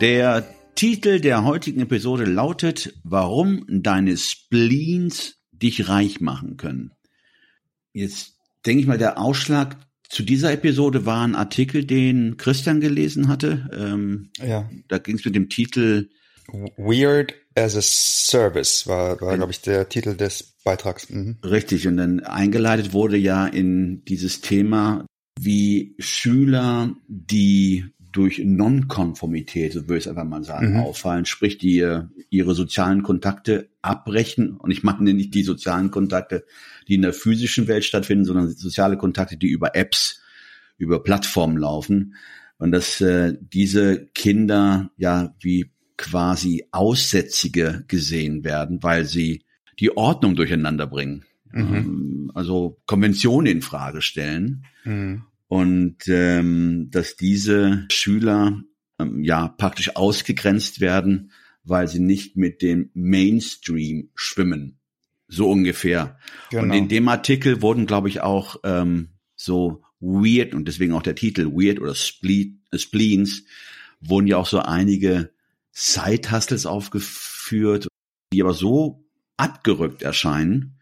Der Titel der heutigen Episode lautet, warum deine Spleens dich reich machen können. Jetzt denke ich mal, der Ausschlag zu dieser Episode war ein Artikel, den Christian gelesen hatte. Ähm, ja. Da ging es mit dem Titel Weird as a Service war, war glaube ich, der Titel des Beitrags. Mhm. Richtig, und dann eingeleitet wurde ja in dieses Thema, wie Schüler, die durch Nonkonformität, so würde ich es einfach mal sagen, mhm. auffallen, sprich die ihre sozialen Kontakte abbrechen. Und ich meine nicht die sozialen Kontakte, die in der physischen Welt stattfinden, sondern soziale Kontakte, die über Apps, über Plattformen laufen. Und dass äh, diese Kinder ja wie quasi Aussätzige gesehen werden, weil sie die Ordnung durcheinander bringen. Mhm. Ähm, also Konventionen in Frage stellen. Mhm und ähm, dass diese Schüler ähm, ja praktisch ausgegrenzt werden, weil sie nicht mit dem Mainstream schwimmen, so ungefähr. Genau. Und in dem Artikel wurden, glaube ich, auch ähm, so weird und deswegen auch der Titel weird oder Spleen, äh, Spleens wurden ja auch so einige Side-Hustles aufgeführt, die aber so abgerückt erscheinen,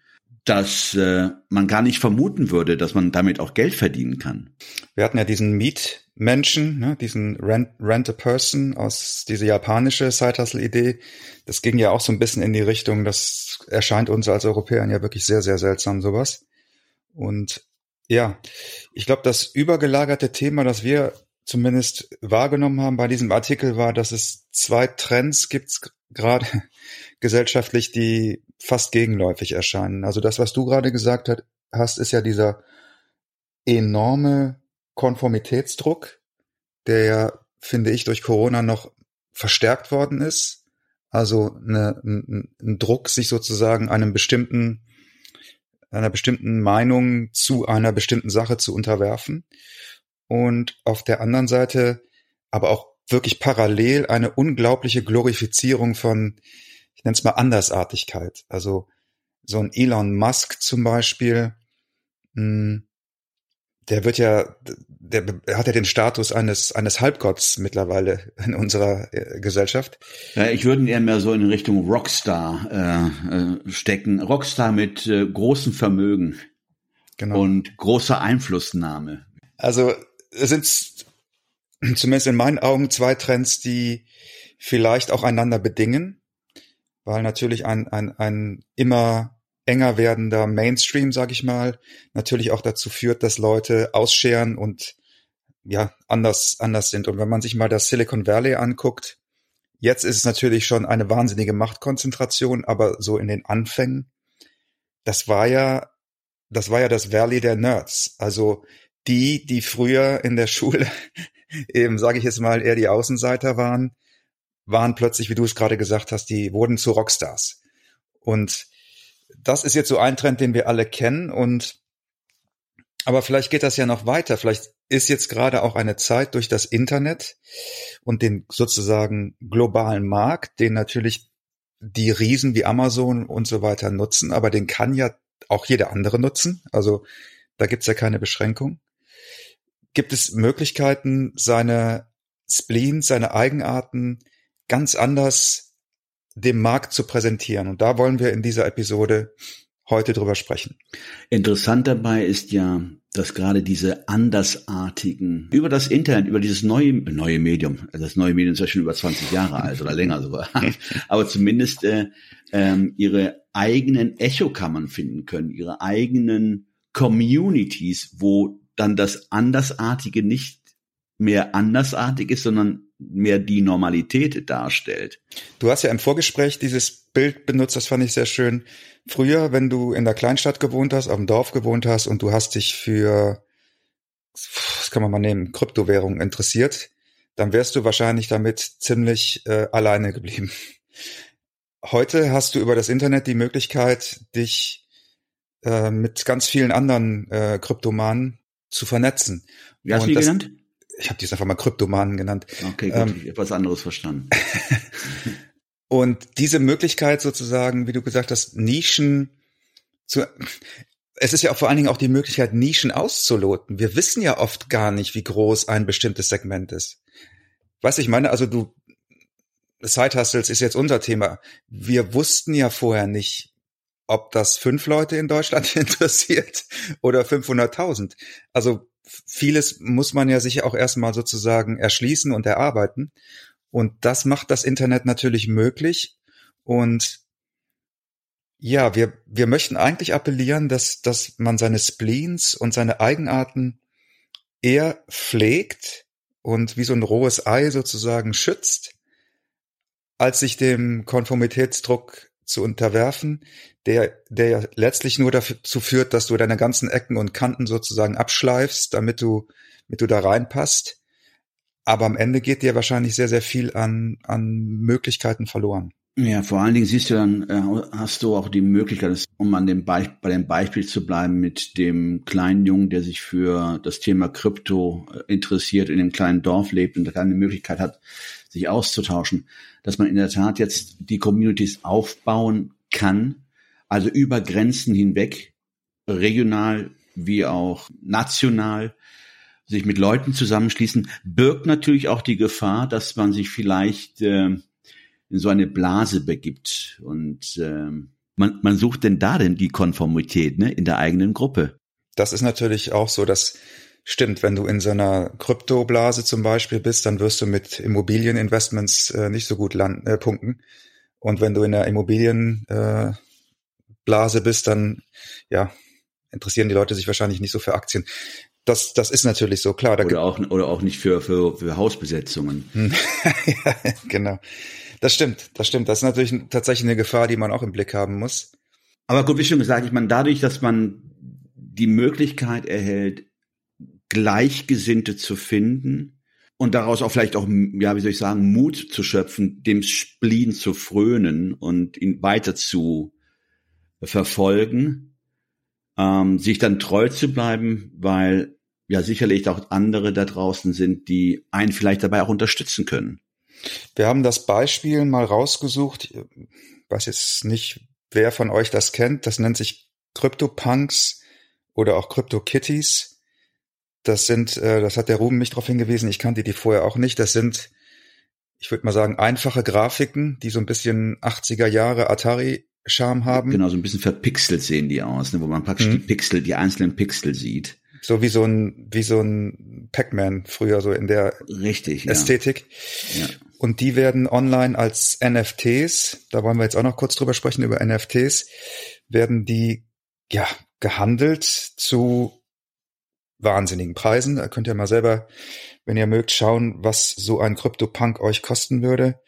dass äh, man gar nicht vermuten würde, dass man damit auch Geld verdienen kann. Wir hatten ja diesen Mietmenschen, ne, diesen Rent, Rent a Person aus dieser japanische Side-Hustle-Idee. Das ging ja auch so ein bisschen in die Richtung, das erscheint uns als Europäern ja wirklich sehr, sehr seltsam, sowas. Und ja, ich glaube, das übergelagerte Thema, das wir zumindest wahrgenommen haben bei diesem Artikel, war, dass es zwei Trends gibt, gerade gesellschaftlich, die fast gegenläufig erscheinen. Also das, was du gerade gesagt hast, ist ja dieser enorme Konformitätsdruck, der ja, finde ich, durch Corona noch verstärkt worden ist. Also eine, ein, ein Druck, sich sozusagen einem bestimmten, einer bestimmten Meinung zu einer bestimmten Sache zu unterwerfen. Und auf der anderen Seite aber auch wirklich parallel eine unglaubliche Glorifizierung von, ich nenne es mal Andersartigkeit. Also so ein Elon Musk zum Beispiel, hm, der wird ja, der hat ja den Status eines eines Halbgotts mittlerweile in unserer äh, Gesellschaft. Ja, ich würde ihn eher mehr so in Richtung Rockstar äh, äh, stecken. Rockstar mit äh, großem Vermögen genau. und großer Einflussnahme. Also es sind zumindest in meinen Augen zwei Trends, die vielleicht auch einander bedingen, weil natürlich ein, ein, ein immer enger werdender Mainstream, sag ich mal, natürlich auch dazu führt, dass Leute ausscheren und ja, anders, anders sind. Und wenn man sich mal das Silicon Valley anguckt, jetzt ist es natürlich schon eine wahnsinnige Machtkonzentration, aber so in den Anfängen, das war ja, das war ja das Valley der Nerds. Also die, die früher in der Schule eben, sage ich jetzt mal, eher die Außenseiter waren, waren plötzlich, wie du es gerade gesagt hast, die wurden zu Rockstars. Und das ist jetzt so ein Trend, den wir alle kennen und aber vielleicht geht das ja noch weiter. Vielleicht ist jetzt gerade auch eine Zeit durch das Internet und den sozusagen globalen Markt, den natürlich die Riesen wie Amazon und so weiter nutzen, aber den kann ja auch jeder andere nutzen. Also da gibt's ja keine Beschränkung gibt es Möglichkeiten, seine Spleens, seine Eigenarten ganz anders dem Markt zu präsentieren. Und da wollen wir in dieser Episode heute drüber sprechen. Interessant dabei ist ja, dass gerade diese andersartigen über das Internet, über dieses neue neue Medium, also das neue Medium ist ja schon über 20 Jahre alt oder länger sogar, aber zumindest äh, ähm, ihre eigenen Echokammern finden können, ihre eigenen Communities, wo dann das Andersartige nicht mehr andersartig ist, sondern mehr die Normalität darstellt. Du hast ja im Vorgespräch dieses Bild benutzt, das fand ich sehr schön. Früher, wenn du in der Kleinstadt gewohnt hast, auf dem Dorf gewohnt hast und du hast dich für, es kann man mal nehmen, Kryptowährungen interessiert, dann wärst du wahrscheinlich damit ziemlich äh, alleine geblieben. Heute hast du über das Internet die Möglichkeit, dich äh, mit ganz vielen anderen äh, Kryptomanen zu vernetzen. Wie hast du die das, genannt? Ich habe die einfach mal Kryptomanen genannt. Okay, gut, ähm, ich habe was anderes verstanden. und diese Möglichkeit sozusagen, wie du gesagt hast, Nischen zu, es ist ja auch vor allen Dingen auch die Möglichkeit, Nischen auszuloten. Wir wissen ja oft gar nicht, wie groß ein bestimmtes Segment ist. Was ich meine, also du, Side Hustles ist jetzt unser Thema. Wir wussten ja vorher nicht, ob das fünf Leute in Deutschland interessiert oder 500.000. Also vieles muss man ja sich auch erstmal sozusagen erschließen und erarbeiten. Und das macht das Internet natürlich möglich. Und ja, wir, wir möchten eigentlich appellieren, dass, dass man seine Spleens und seine Eigenarten eher pflegt und wie so ein rohes Ei sozusagen schützt, als sich dem Konformitätsdruck zu unterwerfen, der, der ja letztlich nur dazu führt, dass du deine ganzen Ecken und Kanten sozusagen abschleifst, damit du, damit du da reinpasst. Aber am Ende geht dir wahrscheinlich sehr, sehr viel an, an Möglichkeiten verloren. Ja, vor allen Dingen siehst du dann, äh, hast du auch die Möglichkeit, um an dem Be bei dem Beispiel zu bleiben mit dem kleinen Jungen, der sich für das Thema Krypto äh, interessiert, in einem kleinen Dorf lebt und keine Möglichkeit hat, sich auszutauschen, dass man in der Tat jetzt die Communities aufbauen kann, also über Grenzen hinweg, regional wie auch national, sich mit Leuten zusammenschließen, birgt natürlich auch die Gefahr, dass man sich vielleicht äh, in so eine Blase begibt. Und ähm, man, man sucht denn da denn die Konformität ne, in der eigenen Gruppe. Das ist natürlich auch so, dass stimmt, wenn du in so einer Kryptoblase zum Beispiel bist, dann wirst du mit Immobilieninvestments äh, nicht so gut landen, äh, punkten. Und wenn du in der Immobilienblase äh, bist, dann ja interessieren die Leute sich wahrscheinlich nicht so für Aktien. Das, das ist natürlich so klar. oder, auch, oder auch nicht für, für, für Hausbesetzungen. ja, genau. Das stimmt, das stimmt. Das ist natürlich tatsächlich eine Gefahr, die man auch im Blick haben muss. Aber gut, wie schon gesagt, ich meine, dadurch, dass man die Möglichkeit erhält, Gleichgesinnte zu finden und daraus auch vielleicht auch, ja, wie soll ich sagen, Mut zu schöpfen, dem Spleen zu frönen und ihn weiter zu verfolgen, ähm, sich dann treu zu bleiben, weil ja sicherlich auch andere da draußen sind, die einen vielleicht dabei auch unterstützen können. Wir haben das Beispiel mal rausgesucht. Ich weiß jetzt nicht, wer von euch das kennt. Das nennt sich CryptoPunks oder auch CryptoKitties. Das sind, äh, das hat der Ruben mich darauf hingewiesen, ich kannte die vorher auch nicht. Das sind, ich würde mal sagen, einfache Grafiken, die so ein bisschen 80er Jahre Atari-Charme haben. Genau, so ein bisschen verpixelt sehen die aus, ne, wo man praktisch mhm. die Pixel, die einzelnen Pixel sieht. So wie so ein, wie so ein Pac-Man früher, so in der Richtig, Ästhetik. Ja. ja. Und die werden online als NFTs, da wollen wir jetzt auch noch kurz drüber sprechen, über NFTs, werden die, ja, gehandelt zu wahnsinnigen Preisen. Da könnt ihr mal selber, wenn ihr mögt, schauen, was so ein CryptoPunk euch kosten würde.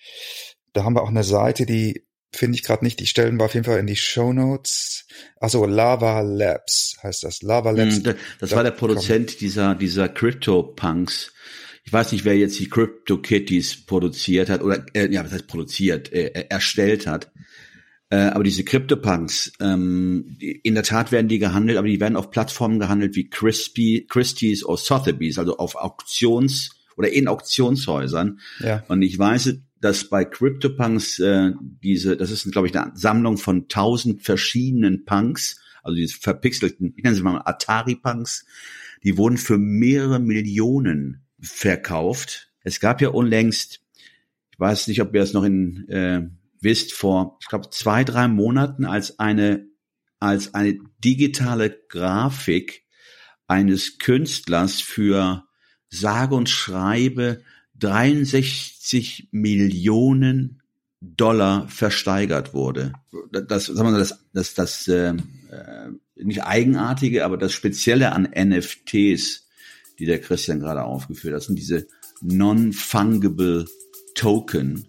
Da haben wir auch eine Seite, die finde ich gerade nicht. Die stellen wir auf jeden Fall in die Show Notes. Also Lava Labs heißt das. Lava Labs. Hm, das war der Produzent dieser dieser Crypto Punks. Ich weiß nicht, wer jetzt die Crypto Kitties produziert hat oder äh, ja, was heißt produziert, äh, äh erstellt hat. Äh, aber diese CryptoPunks, ähm, in der Tat werden die gehandelt, aber die werden auf Plattformen gehandelt wie Crispy, Christie's oder Sotheby's, also auf Auktions- oder in Auktionshäusern. Ja. Und ich weiß, dass bei CryptoPunks äh, diese, das ist, glaube ich, eine Sammlung von tausend verschiedenen Punks, also diese verpixelten, ich nenne sie mal Atari-Punks, die wurden für mehrere Millionen verkauft. Es gab ja unlängst, ich weiß nicht, ob ihr es noch in äh, wisst, vor, ich glaube, zwei, drei Monaten als eine, als eine digitale Grafik eines Künstlers für sage und schreibe 63 Millionen Dollar versteigert wurde. Das, sagen wir mal, das, das, das äh, äh, nicht eigenartige, aber das Spezielle an NFTs, die der Christian gerade aufgeführt hat, sind diese non-fungible Token.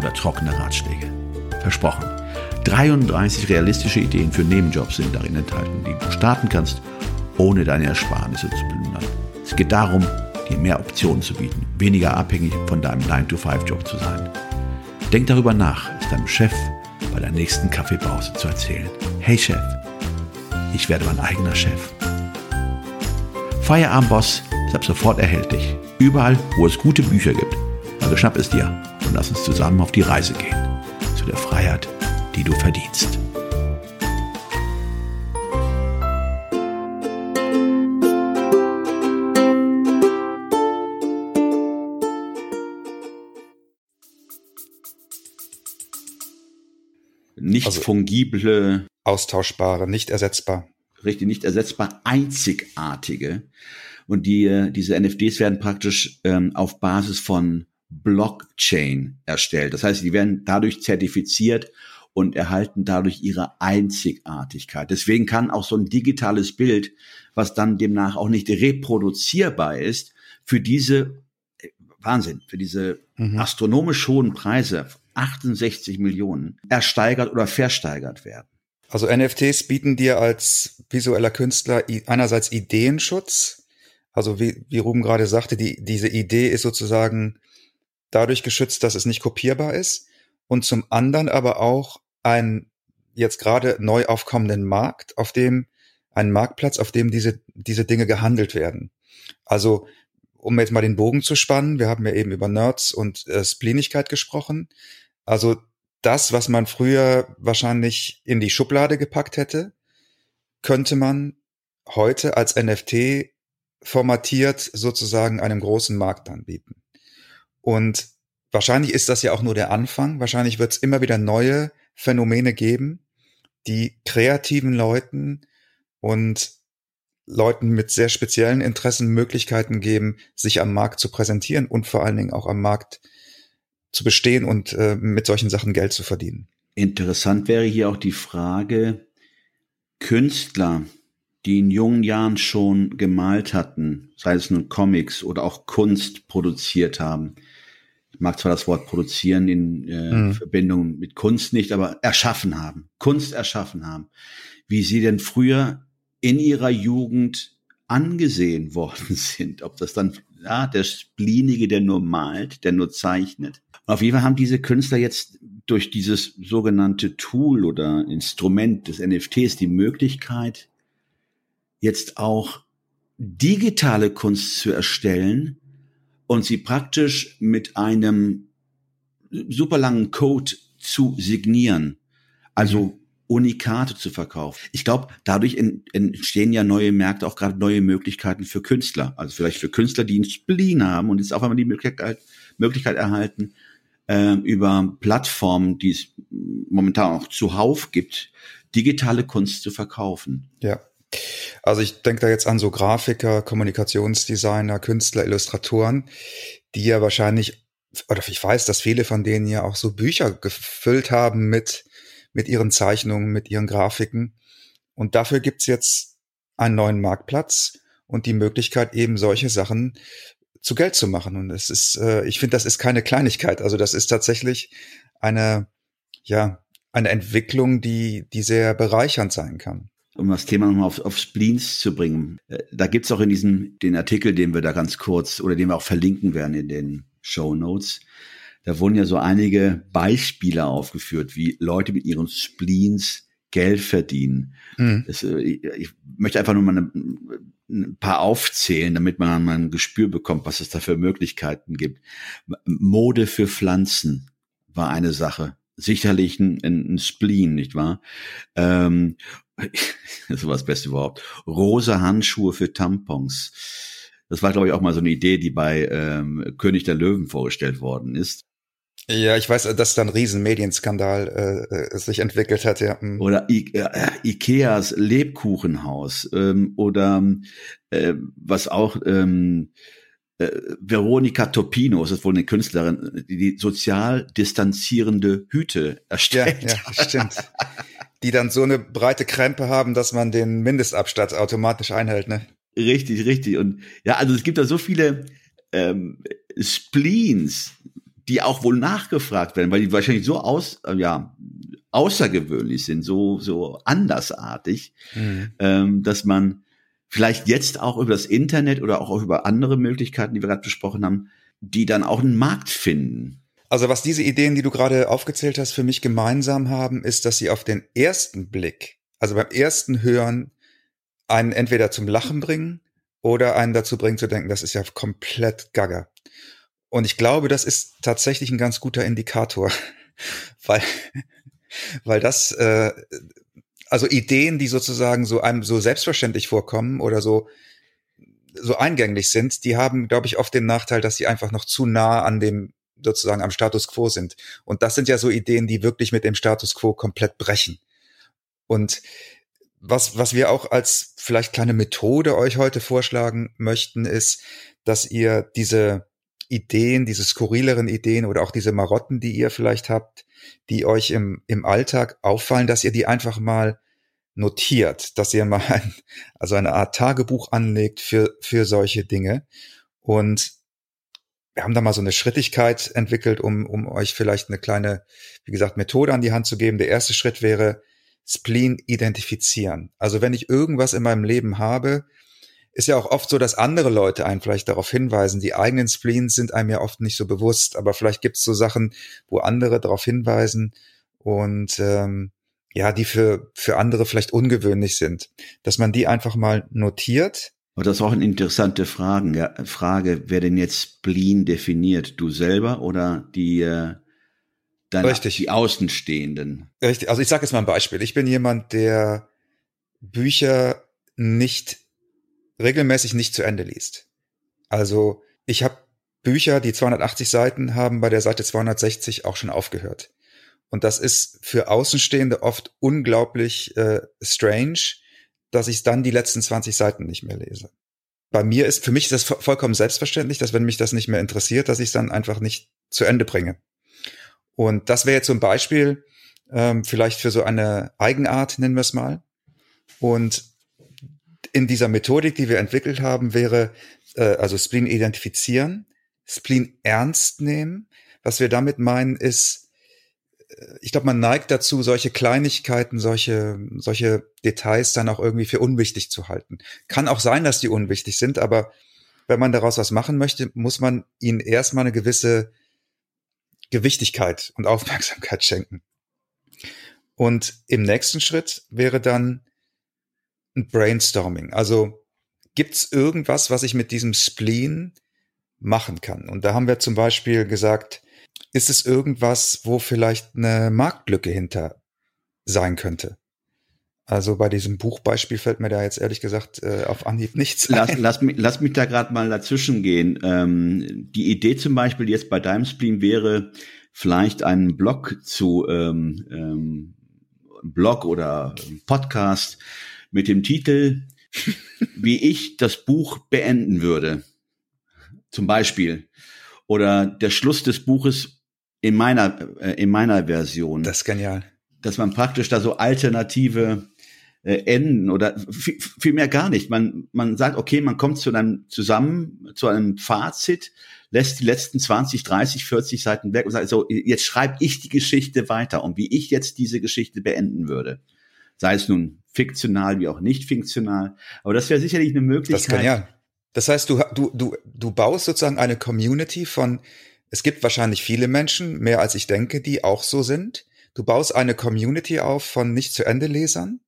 oder trockene Ratschläge. Versprochen. 33 realistische Ideen für Nebenjobs sind darin enthalten, die du starten kannst, ohne deine Ersparnisse zu plündern. Es geht darum, dir mehr Optionen zu bieten, weniger abhängig von deinem 9-to-5-Job zu sein. Denk darüber nach, es deinem Chef bei der nächsten Kaffeepause zu erzählen. Hey Chef, ich werde mein eigener Chef. Feierabendboss ist ab sofort erhältlich. Überall, wo es gute Bücher gibt. Also schnapp es dir und lass uns zusammen auf die Reise gehen. Zu der Freiheit, die du verdienst. Nicht also fungible. Austauschbare, nicht ersetzbar. Richtig, nicht ersetzbar, einzigartige. Und die, diese NFTs werden praktisch ähm, auf Basis von Blockchain erstellt. Das heißt, die werden dadurch zertifiziert und erhalten dadurch ihre Einzigartigkeit. Deswegen kann auch so ein digitales Bild, was dann demnach auch nicht reproduzierbar ist, für diese äh, Wahnsinn, für diese mhm. astronomisch hohen Preise, 68 Millionen, ersteigert oder versteigert werden. Also NFTs bieten dir als visueller Künstler einerseits Ideenschutz, also wie, wie Ruben gerade sagte, die, diese Idee ist sozusagen dadurch geschützt, dass es nicht kopierbar ist und zum anderen aber auch ein jetzt gerade neu aufkommenden Markt, auf dem ein Marktplatz, auf dem diese, diese Dinge gehandelt werden. Also, um jetzt mal den Bogen zu spannen, wir haben ja eben über Nerds und äh, Spleenigkeit gesprochen. Also das, was man früher wahrscheinlich in die Schublade gepackt hätte, könnte man heute als NFT formatiert sozusagen einem großen Markt anbieten. Und wahrscheinlich ist das ja auch nur der Anfang. Wahrscheinlich wird es immer wieder neue Phänomene geben, die kreativen Leuten und Leuten mit sehr speziellen Interessen Möglichkeiten geben, sich am Markt zu präsentieren und vor allen Dingen auch am Markt zu bestehen und äh, mit solchen Sachen Geld zu verdienen. Interessant wäre hier auch die Frage, Künstler, die in jungen Jahren schon gemalt hatten, sei es nun Comics oder auch Kunst produziert haben. Ich mag zwar das Wort produzieren in äh, mhm. Verbindung mit Kunst nicht, aber erschaffen haben, Kunst erschaffen haben. Wie sie denn früher in ihrer Jugend angesehen worden sind. Ob das dann ja, der Splinige, der nur malt, der nur zeichnet. Und auf jeden Fall haben diese Künstler jetzt durch dieses sogenannte Tool oder Instrument des NFTs die Möglichkeit, jetzt auch digitale Kunst zu erstellen und sie praktisch mit einem super langen Code zu signieren. Also mhm. Unikate zu verkaufen. Ich glaube, dadurch entstehen ja neue Märkte, auch gerade neue Möglichkeiten für Künstler. Also vielleicht für Künstler, die einen Spleen haben und jetzt auch einmal die Möglichkeit, Möglichkeit erhalten, äh, über Plattformen, die es momentan auch zuhauf gibt, digitale Kunst zu verkaufen. Ja. Also ich denke da jetzt an so Grafiker, Kommunikationsdesigner, Künstler, Illustratoren, die ja wahrscheinlich, oder ich weiß, dass viele von denen ja auch so Bücher gefüllt haben mit mit ihren Zeichnungen, mit ihren Grafiken. Und dafür gibt's jetzt einen neuen Marktplatz und die Möglichkeit, eben solche Sachen zu Geld zu machen. Und es ist, äh, ich finde, das ist keine Kleinigkeit. Also das ist tatsächlich eine, ja, eine Entwicklung, die, die sehr bereichernd sein kann um das Thema nochmal auf, auf Spleens zu bringen. Äh, da gibt's auch in diesem, den Artikel, den wir da ganz kurz oder den wir auch verlinken werden in den Show Notes, da wurden ja so einige Beispiele aufgeführt, wie Leute mit ihren Spleens Geld verdienen. Mhm. Das, äh, ich möchte einfach nur mal eine, ein paar aufzählen, damit man mal ein Gespür bekommt, was es da für Möglichkeiten gibt. Mode für Pflanzen war eine Sache. Sicherlich ein, ein Spleen, nicht wahr? Ähm, das war das Beste überhaupt. Rosa Handschuhe für Tampons. Das war, glaube ich, auch mal so eine Idee, die bei ähm, König der Löwen vorgestellt worden ist. Ja, ich weiß, dass da ein riesen Medienskandal äh, äh sich entwickelt hat. Ja. Hm. Oder I äh, Ikeas Lebkuchenhaus ähm, oder äh, was auch ähm, äh, Veronika Topino, das ist wohl eine Künstlerin, die, die sozial distanzierende Hüte erstellt. Ja, ja stimmt. die dann so eine breite Krempe haben, dass man den Mindestabstand automatisch einhält, ne? Richtig, richtig. Und ja, also es gibt da so viele ähm, Spleens, die auch wohl nachgefragt werden, weil die wahrscheinlich so aus, äh, ja, außergewöhnlich sind, so, so andersartig, mhm. ähm, dass man vielleicht jetzt auch über das Internet oder auch über andere Möglichkeiten, die wir gerade besprochen haben, die dann auch einen Markt finden. Also was diese Ideen, die du gerade aufgezählt hast, für mich gemeinsam haben, ist, dass sie auf den ersten Blick, also beim ersten Hören, einen entweder zum Lachen bringen oder einen dazu bringen zu denken, das ist ja komplett gaga. Und ich glaube, das ist tatsächlich ein ganz guter Indikator, weil, weil das, äh, also Ideen, die sozusagen so einem so selbstverständlich vorkommen oder so, so eingänglich sind, die haben, glaube ich, oft den Nachteil, dass sie einfach noch zu nah an dem sozusagen am Status quo sind. Und das sind ja so Ideen, die wirklich mit dem Status quo komplett brechen. Und was, was wir auch als vielleicht kleine Methode euch heute vorschlagen möchten, ist, dass ihr diese Ideen, diese skurrileren Ideen oder auch diese Marotten, die ihr vielleicht habt, die euch im, im Alltag auffallen, dass ihr die einfach mal notiert, dass ihr mal ein, also eine Art Tagebuch anlegt für, für solche Dinge. Und wir haben da mal so eine Schrittigkeit entwickelt, um, um euch vielleicht eine kleine, wie gesagt, Methode an die Hand zu geben. Der erste Schritt wäre Spleen identifizieren. Also wenn ich irgendwas in meinem Leben habe, ist ja auch oft so, dass andere Leute einen vielleicht darauf hinweisen. Die eigenen Spleens sind einem ja oft nicht so bewusst, aber vielleicht gibt es so Sachen, wo andere darauf hinweisen und ähm, ja, die für, für andere vielleicht ungewöhnlich sind. Dass man die einfach mal notiert aber das ist auch eine interessante Frage, ja, Frage, wer denn jetzt Spleen definiert? Du selber oder die, äh, deine, Richtig. die Außenstehenden? Richtig. Also ich sage jetzt mal ein Beispiel. Ich bin jemand, der Bücher nicht regelmäßig nicht zu Ende liest. Also ich habe Bücher, die 280 Seiten haben, bei der Seite 260 auch schon aufgehört. Und das ist für Außenstehende oft unglaublich äh, strange, dass ich dann die letzten 20 Seiten nicht mehr lese. Bei mir ist, für mich ist das vollkommen selbstverständlich, dass wenn mich das nicht mehr interessiert, dass ich es dann einfach nicht zu Ende bringe. Und das wäre jetzt so ein Beispiel, ähm, vielleicht für so eine Eigenart, nennen wir es mal. Und in dieser Methodik, die wir entwickelt haben, wäre äh, also Spleen identifizieren, Spleen ernst nehmen. Was wir damit meinen, ist ich glaube, man neigt dazu, solche Kleinigkeiten, solche, solche Details dann auch irgendwie für unwichtig zu halten. Kann auch sein, dass die unwichtig sind, aber wenn man daraus was machen möchte, muss man ihnen erstmal eine gewisse Gewichtigkeit und Aufmerksamkeit schenken. Und im nächsten Schritt wäre dann ein Brainstorming. Also gibt's irgendwas, was ich mit diesem Spleen machen kann? Und da haben wir zum Beispiel gesagt, ist es irgendwas, wo vielleicht eine Marktlücke hinter sein könnte? Also bei diesem Buchbeispiel fällt mir da jetzt ehrlich gesagt äh, auf Anhieb nichts ein. Lass, mich, lass mich da gerade mal dazwischen gehen. Ähm, die Idee zum Beispiel jetzt bei deinem Spleen wäre, vielleicht einen Blog zu ähm, ähm, Blog oder Podcast mit dem Titel, wie ich das Buch beenden würde. Zum Beispiel. Oder der Schluss des Buches in meiner, äh, in meiner Version. Das ist genial. Dass man praktisch da so alternative äh, Enden oder viel, viel mehr gar nicht. Man, man sagt, okay, man kommt zu einem zusammen, zu einem Fazit, lässt die letzten 20, 30, 40 Seiten weg und sagt, so, jetzt schreibe ich die Geschichte weiter und wie ich jetzt diese Geschichte beenden würde. Sei es nun fiktional wie auch nicht fiktional. Aber das wäre sicherlich eine Möglichkeit. Das ist genial. Das heißt, du, du, du, du baust sozusagen eine Community von es gibt wahrscheinlich viele Menschen, mehr als ich denke, die auch so sind. Du baust eine Community auf von nicht zu Ende Lesern.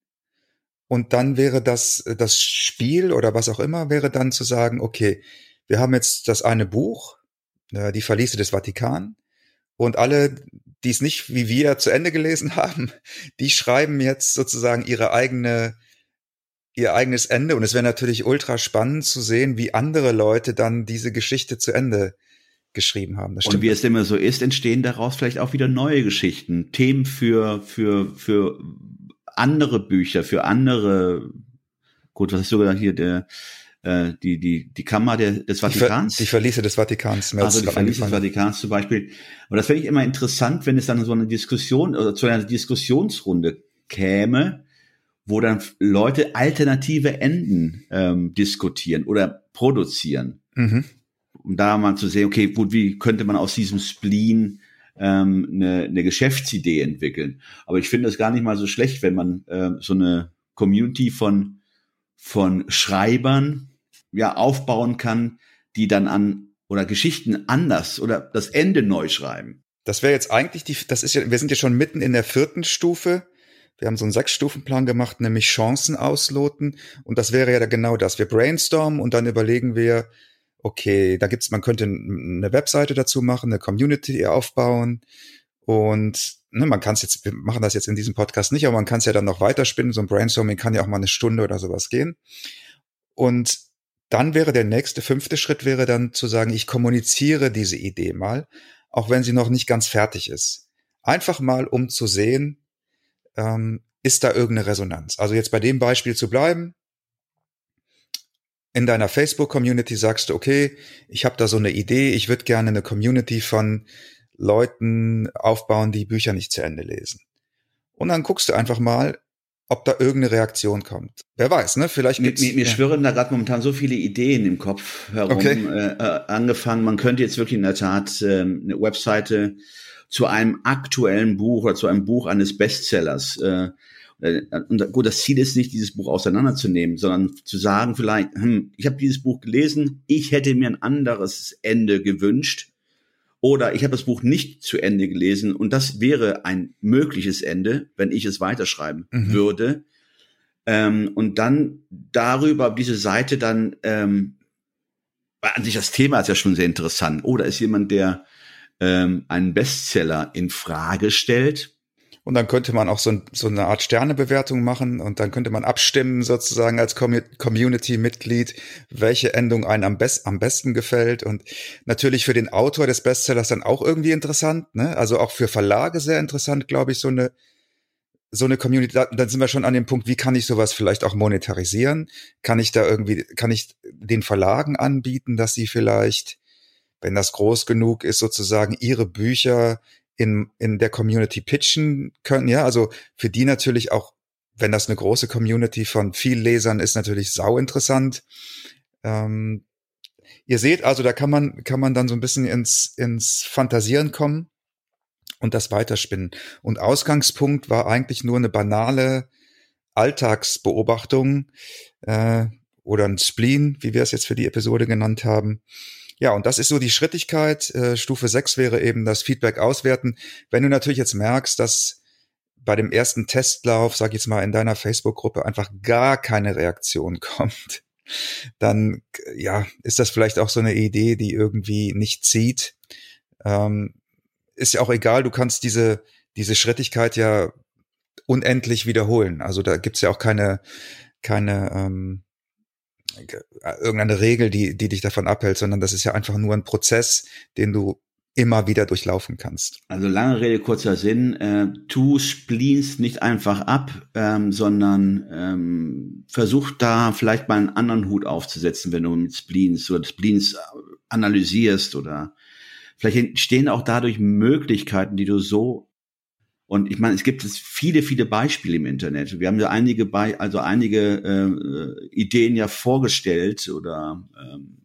Und dann wäre das, das Spiel oder was auch immer, wäre dann zu sagen, okay, wir haben jetzt das eine Buch, äh, die Verliese des Vatikan. Und alle, die es nicht wie wir zu Ende gelesen haben, die schreiben jetzt sozusagen ihre eigene, ihr eigenes Ende. Und es wäre natürlich ultra spannend zu sehen, wie andere Leute dann diese Geschichte zu Ende geschrieben haben. Das Und wie es immer so ist, entstehen daraus vielleicht auch wieder neue Geschichten, Themen für, für, für andere Bücher, für andere, gut, was ist sogar hier der, äh, die, die, die Kammer der, des Vatikans. Die, Ver die Verliese des Vatikans. Also die Verliese des Vatikans zum Beispiel. Und das finde ich immer interessant, wenn es dann so eine Diskussion oder zu einer Diskussionsrunde käme, wo dann Leute alternative Enden ähm, diskutieren oder produzieren. Mhm. Um da mal zu sehen, okay, gut, wie könnte man aus diesem Spleen ähm, eine, eine Geschäftsidee entwickeln? Aber ich finde es gar nicht mal so schlecht, wenn man äh, so eine Community von von Schreibern ja aufbauen kann, die dann an oder Geschichten anders oder das Ende neu schreiben. Das wäre jetzt eigentlich die, das ist ja, wir sind ja schon mitten in der vierten Stufe wir haben so einen Sechs-Stufen-Plan gemacht, nämlich Chancen ausloten. Und das wäre ja genau das. Wir brainstormen und dann überlegen wir, okay, da gibt's, man könnte eine Webseite dazu machen, eine Community aufbauen. Und ne, man kann es jetzt, wir machen das jetzt in diesem Podcast nicht, aber man kann es ja dann noch weiterspinnen. So ein Brainstorming kann ja auch mal eine Stunde oder sowas gehen. Und dann wäre der nächste, fünfte Schritt wäre dann zu sagen, ich kommuniziere diese Idee mal, auch wenn sie noch nicht ganz fertig ist. Einfach mal, um zu sehen, ähm, ist da irgendeine Resonanz? Also jetzt bei dem Beispiel zu bleiben, in deiner Facebook-Community sagst du, okay, ich habe da so eine Idee, ich würde gerne eine Community von Leuten aufbauen, die Bücher nicht zu Ende lesen. Und dann guckst du einfach mal, ob da irgendeine Reaktion kommt. Wer weiß, ne? Vielleicht gibt's, mir, mir, mir ja. schwirren da gerade momentan so viele Ideen im Kopf herum. Okay. Äh, äh, angefangen, man könnte jetzt wirklich in der Tat äh, eine Webseite zu einem aktuellen Buch oder zu einem Buch eines Bestsellers. Äh, äh, und gut, das Ziel ist nicht, dieses Buch auseinanderzunehmen, sondern zu sagen vielleicht, hm, ich habe dieses Buch gelesen, ich hätte mir ein anderes Ende gewünscht. Oder ich habe das Buch nicht zu Ende gelesen und das wäre ein mögliches Ende, wenn ich es weiterschreiben mhm. würde. Ähm, und dann darüber diese Seite dann, ähm, an sich das Thema ist ja schon sehr interessant. Oder ist jemand, der ähm, einen Bestseller in Frage stellt. Und dann könnte man auch so, ein, so eine Art Sternebewertung machen und dann könnte man abstimmen sozusagen als Community-Mitglied, welche Endung einen am, best, am besten gefällt. Und natürlich für den Autor des Bestsellers dann auch irgendwie interessant, ne? Also auch für Verlage sehr interessant, glaube ich, so eine so eine Community, dann sind wir schon an dem Punkt, wie kann ich sowas vielleicht auch monetarisieren? Kann ich da irgendwie, kann ich den Verlagen anbieten, dass sie vielleicht wenn das groß genug ist, sozusagen ihre Bücher in, in der Community pitchen können. Ja, also für die natürlich auch, wenn das eine große Community von viel Lesern ist, natürlich sau interessant. Ähm, ihr seht also, da kann man, kann man dann so ein bisschen ins, ins Fantasieren kommen und das weiterspinnen. Und Ausgangspunkt war eigentlich nur eine banale Alltagsbeobachtung äh, oder ein Spleen, wie wir es jetzt für die Episode genannt haben. Ja, und das ist so die Schrittigkeit. Äh, Stufe 6 wäre eben das Feedback auswerten. Wenn du natürlich jetzt merkst, dass bei dem ersten Testlauf, sag ich jetzt mal, in deiner Facebook-Gruppe einfach gar keine Reaktion kommt, dann ja, ist das vielleicht auch so eine Idee, die irgendwie nicht zieht. Ähm, ist ja auch egal, du kannst diese, diese Schrittigkeit ja unendlich wiederholen. Also da gibt's ja auch keine, keine ähm, irgendeine Regel, die, die dich davon abhält, sondern das ist ja einfach nur ein Prozess, den du immer wieder durchlaufen kannst. Also lange Rede, kurzer Sinn. Äh, tu spleenst nicht einfach ab, ähm, sondern ähm, versuch da vielleicht mal einen anderen Hut aufzusetzen, wenn du mit Spleens oder Spleens analysierst oder vielleicht entstehen auch dadurch Möglichkeiten, die du so und ich meine, es gibt es viele, viele Beispiele im Internet. Wir haben ja einige, Be also einige äh, Ideen ja vorgestellt oder ähm,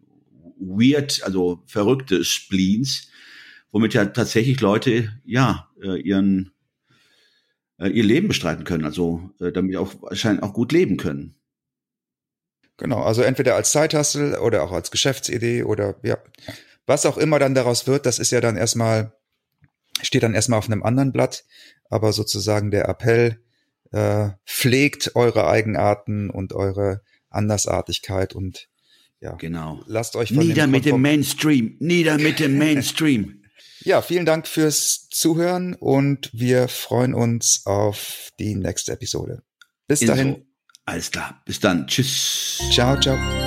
weird, also verrückte Spleens, womit ja tatsächlich Leute ja äh, ihren äh, ihr Leben bestreiten können, also äh, damit auch wahrscheinlich auch gut leben können. Genau, also entweder als Zeithassel oder auch als Geschäftsidee oder ja, was auch immer dann daraus wird, das ist ja dann erstmal steht dann erstmal auf einem anderen Blatt aber sozusagen der Appell, äh, pflegt eure Eigenarten und eure Andersartigkeit und ja, genau. Lasst euch von nieder mit dem Mainstream, nieder mit dem Mainstream. ja, vielen Dank fürs Zuhören und wir freuen uns auf die nächste Episode. Bis dahin. Alles klar. Bis dann. Tschüss. Ciao, ciao.